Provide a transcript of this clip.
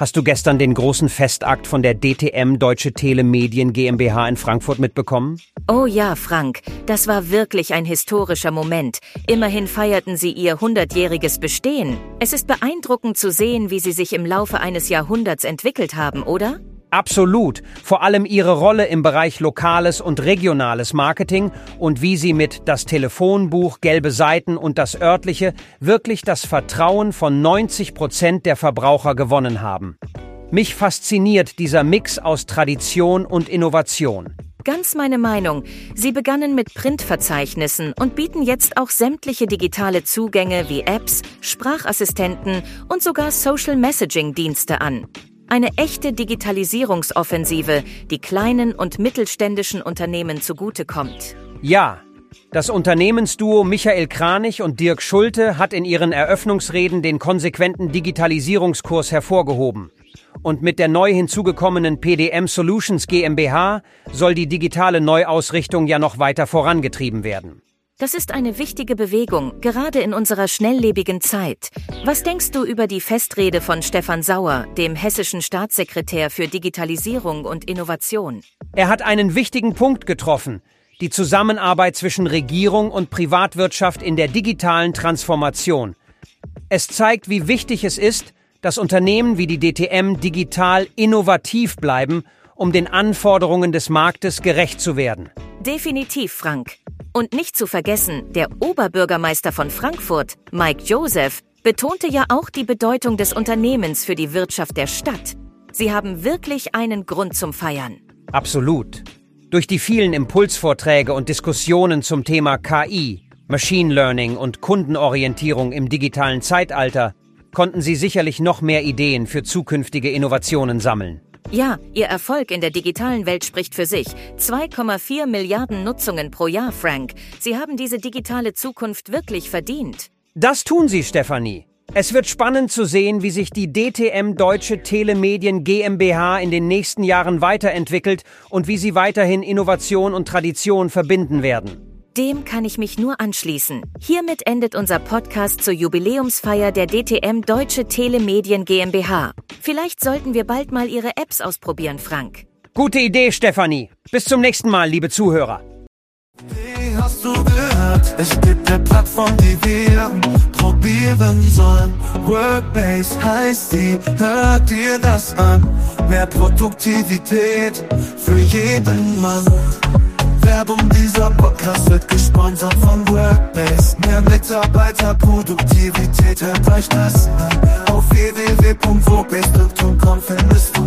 Hast du gestern den großen Festakt von der DTM Deutsche Telemedien GmbH in Frankfurt mitbekommen? Oh ja, Frank, das war wirklich ein historischer Moment. Immerhin feierten sie ihr hundertjähriges Bestehen. Es ist beeindruckend zu sehen, wie sie sich im Laufe eines Jahrhunderts entwickelt haben, oder? Absolut. Vor allem ihre Rolle im Bereich lokales und regionales Marketing und wie sie mit das Telefonbuch, gelbe Seiten und das örtliche wirklich das Vertrauen von 90 Prozent der Verbraucher gewonnen haben. Mich fasziniert dieser Mix aus Tradition und Innovation. Ganz meine Meinung. Sie begannen mit Printverzeichnissen und bieten jetzt auch sämtliche digitale Zugänge wie Apps, Sprachassistenten und sogar Social Messaging Dienste an. Eine echte Digitalisierungsoffensive, die kleinen und mittelständischen Unternehmen zugutekommt. Ja, das Unternehmensduo Michael Kranich und Dirk Schulte hat in ihren Eröffnungsreden den konsequenten Digitalisierungskurs hervorgehoben. Und mit der neu hinzugekommenen PDM Solutions GmbH soll die digitale Neuausrichtung ja noch weiter vorangetrieben werden. Das ist eine wichtige Bewegung, gerade in unserer schnelllebigen Zeit. Was denkst du über die Festrede von Stefan Sauer, dem hessischen Staatssekretär für Digitalisierung und Innovation? Er hat einen wichtigen Punkt getroffen. Die Zusammenarbeit zwischen Regierung und Privatwirtschaft in der digitalen Transformation. Es zeigt, wie wichtig es ist, dass Unternehmen wie die DTM digital innovativ bleiben, um den Anforderungen des Marktes gerecht zu werden. Definitiv, Frank. Und nicht zu vergessen, der Oberbürgermeister von Frankfurt, Mike Joseph, betonte ja auch die Bedeutung des Unternehmens für die Wirtschaft der Stadt. Sie haben wirklich einen Grund zum Feiern. Absolut. Durch die vielen Impulsvorträge und Diskussionen zum Thema KI, Machine Learning und Kundenorientierung im digitalen Zeitalter konnten Sie sicherlich noch mehr Ideen für zukünftige Innovationen sammeln. Ja, Ihr Erfolg in der digitalen Welt spricht für sich. 2,4 Milliarden Nutzungen pro Jahr, Frank. Sie haben diese digitale Zukunft wirklich verdient. Das tun Sie, Stefanie. Es wird spannend zu sehen, wie sich die DTM Deutsche Telemedien GmbH in den nächsten Jahren weiterentwickelt und wie sie weiterhin Innovation und Tradition verbinden werden. Dem kann ich mich nur anschließen. Hiermit endet unser Podcast zur Jubiläumsfeier der DTM Deutsche Telemedien GmbH. Vielleicht sollten wir bald mal Ihre Apps ausprobieren, Frank. Gute Idee, Stefanie. Bis zum nächsten Mal, liebe Zuhörer. Wie hast du gehört? Es gibt eine Plattform, die wir probieren sollen. Workbase heißt die, hört dir das an. Mehr Produktivität für jeden Mann. Werbung, dieser Podcast wird gesponsert von Workbase. Mehr Mitarbeiterproduktivität, euch das an. Auf www.workbase.com findest du